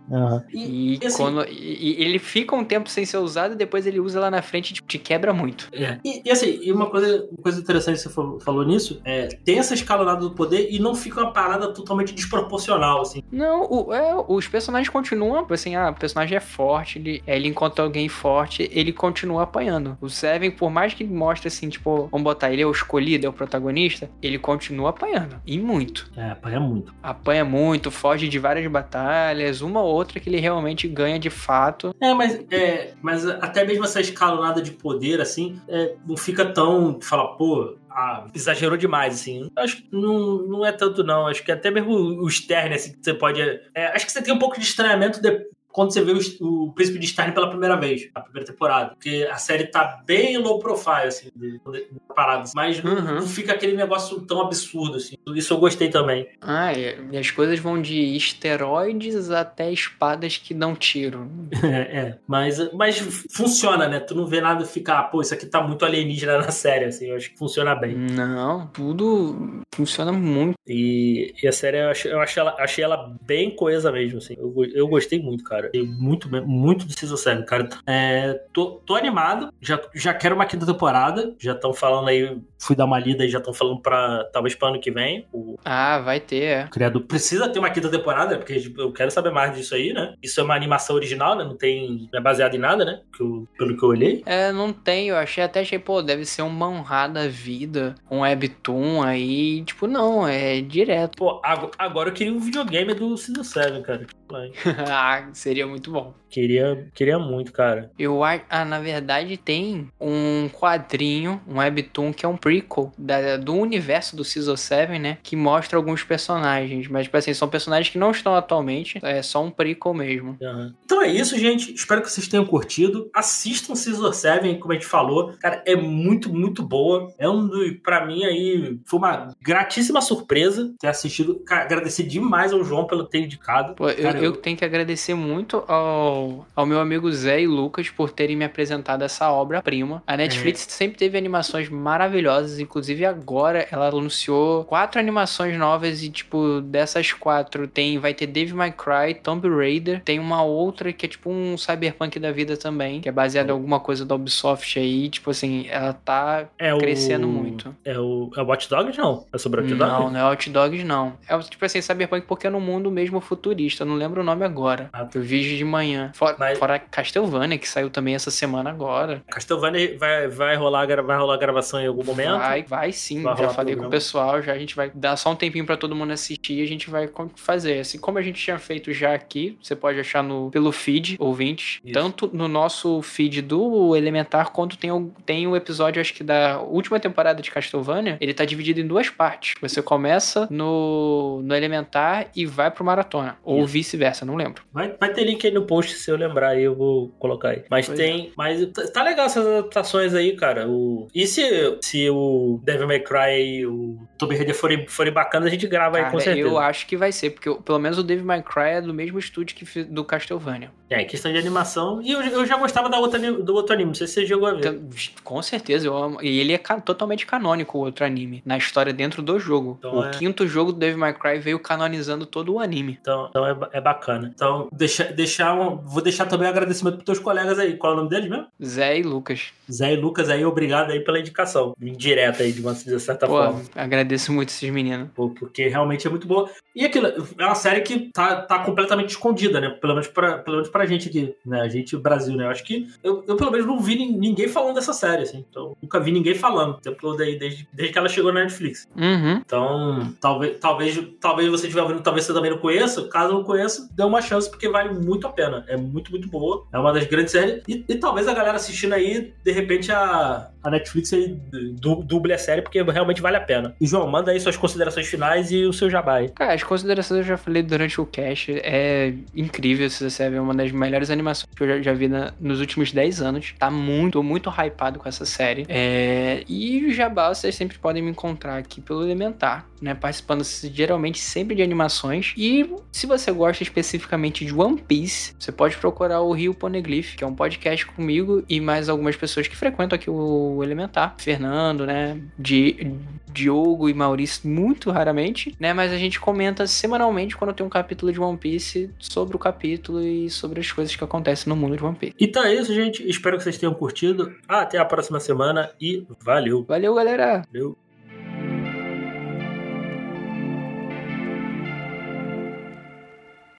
E, E, e assim- quando, e- e ele fica um tempo sem ser usado e depois ele usa lá na frente e tipo, te quebra muito. É. E, e assim, e uma coisa, uma coisa interessante que você falou, falou nisso, é, tem essa escalonada do poder e não fica uma parada totalmente desproporcional, assim. Não, o- é, os personagens continuam, tipo assim, ah, o personagem é forte, ele, ele encontra alguém forte, ele continua apanhando. O Seven, por mais que ele mostre assim, tipo, vamos botar, ele é o escolhido, é o protagonista, ele continua apanhando. E muito. É, apanha muito. Apanha muito, foge de várias batalhas, uma ou outra que ele realmente ganha de fato. É, mas, é, mas até mesmo essa escalonada de poder, assim, é, não fica tão. Fala, pô, ah, exagerou demais, assim. Acho que não, não é tanto, não. Acho que até mesmo o Stern, assim, que você pode. é, acho que você tem um pouco de estranhamento de- quando você vê o, o Príncipe de Stern pela primeira vez, a primeira temporada. Porque a série tá bem low profile, assim, de, de, parada. Mas não, Uhum. não fica aquele negócio tão absurdo, assim. Isso eu gostei também. Ah, e e as coisas vão de esteroides até espadas que dão tiro. [LAUGHS] É, é. Mas, mas funciona, né? Tu não vê nada ficar, pô, isso aqui tá muito alienígena na série, assim. Eu acho que funciona bem. Não, tudo funciona muito. E, e a série, eu, achei, eu achei, ela, achei ela bem coesa mesmo, assim. Eu, eu gostei muito, cara. Achei Muito, bem- muito do Season 7, cara. É, tô, tô animado. Já, já quero uma quinta temporada. Já estão falando aí, fui dar uma lida e já estão falando pra, talvez pra ano que vem. O Ah, vai ter, é. criador precisa ter uma quinta temporada, porque eu quero saber mais disso aí, né? Isso é uma animação original, né? Não tem. Não é baseado em nada, né? Que eu- pelo que eu olhei. É, não tem, eu achei até, achei, pô, deve ser uma honrada vida, um webtoon aí, tipo, não, é direto. Pô, ago- agora eu queria um videogame do Season 7, cara. [LAUGHS] ah, seria muito bom. Queria, queria muito, cara. Eu ah, na verdade tem um quadrinho, um webtoon que é um prequel da- do universo do Season 7, né, que mostra alguns personagens, mas tipo assim, são personagens que não estão atualmente, é só um prequel mesmo. Aham. Então é isso, gente. Espero que vocês tenham curtido. Assistam Scissor 7, como a gente falou. Cara, é muito, muito boa. É um do, pra mim aí, foi uma gratíssima surpresa ter assistido. Cara, agradecer demais ao João pelo ter indicado. Pô, eu, Cara, eu tenho que agradecer muito ao, ao meu amigo Zé e Lucas por terem me apresentado essa obra-prima. A Netflix sempre teve animações maravilhosas, inclusive agora ela anunciou quatro animações novas e, tipo, dessas quatro tem vai ter Devil May Cry, Tomb Raider, tem uma outra que é tipo um cyberpunk da vida também, que é baseada em alguma coisa da Ubisoft aí, tipo assim, ela tá é crescendo o... muito. É o, é o Watch Dogs, não? É sobre o Watch Não, Dogs? não é Hot Dogs, não. É tipo assim, Cyberpunk porque é no mundo mesmo futurista. Não lembro o nome agora. Ah, Eu vi de manhã. Fora, Mas- fora Castlevania, que saiu também essa semana agora. Castlevania vai, vai, rolar, vai rolar gravação em algum momento? Vai, vai sim. Vai já falei com o pessoal, já a gente vai dar só um tempinho pra todo mundo assistir e a gente vai fazer. Assim como a gente tinha feito já aqui, você pode achar no, pelo feed, ouvintes, Isso. tanto no nosso feed do Elementar, quanto tem o, tem o episódio, acho que da última temporada de Castlevania, ele tá dividido em duas partes. Você começa no, no Elementar e vai pro Maratona. Ou Isso. Vice-versa, não lembro. Vai, vai ter link aí no post, se eu lembrar aí, eu vou colocar aí. Mas Pois tem. Mas tá- tá legal essas adaptações aí, cara. O, e se, se o Devil May Cry e o Tomb Raider forem, forem bacanas, a gente grava aí com Cara, certeza. eu acho que vai ser, porque eu- pelo menos o Devil May Cry é do mesmo estúdio que do Castlevania. É, questão de animação. E eu, eu já gostava da outra, do outro anime, não sei se você chegou a ver. Então, com certeza, eu amo. E ele é ca- totalmente canônico, o outro anime, na história dentro do jogo. Então o é- quinto jogo do Devil May Cry veio canonizando todo o anime. Então, então é, é bacana. Então, deixa, deixar um, vou deixar também um agradecimento pros teus colegas aí. Qual é o nome deles mesmo? Zé e Lucas. Zé e Lucas aí, obrigado aí pela indicação. Indireta aí, de uma de certa Pô, forma. agradeço muito esses meninos. Pô, porque realmente é muito boa. E aquilo, é uma série que tá, tá completamente escondida, né? Pelo menos, pra, pelo menos pra gente aqui, né? A gente, Brasil, né? Eu acho que eu, eu pelo menos não vi nin- ninguém falando dessa série, assim. Então, nunca vi ninguém falando. O tempo todo aí, desde, desde que ela chegou na Netflix. Uhum. Então, talvez, talvez, talvez você estiver ouvindo, talvez você também não conheça. Caso não conheça, dê uma chance, porque vale muito a pena. É muito, muito boa. É uma das grandes séries. E, e talvez a galera assistindo aí, de repente, a, a Netflix aí du, duble a série, porque realmente vale a pena. E, João, manda aí suas considerações finais e o seu jabá aí. Cara, as considerações eu já falei durante o cast. É incrível, se você é uma das melhores animações que eu já, já vi na- nos últimos 10 anos. Tá muito, muito hypado com essa série. É, e o Jabá, vocês sempre podem me encontrar aqui pelo Elementar, né? Participando geralmente sempre de animações. E se você gosta especificamente de One Piece, você pode procurar o Rio Poneglyph, que é um podcast comigo e mais algumas pessoas que frequentam aqui o Elementar. Fernando, né? Di- Diogo e Maurício muito raramente, né? Mas a gente comenta semanalmente quando tem um capítulo de One Piece sobre o capítulo e sobre as coisas que acontecem no mundo de One Piece. Então é isso, gente. Espero que vocês tenham curtido. Até a próxima semana e valeu. Valeu, galera! Valeu.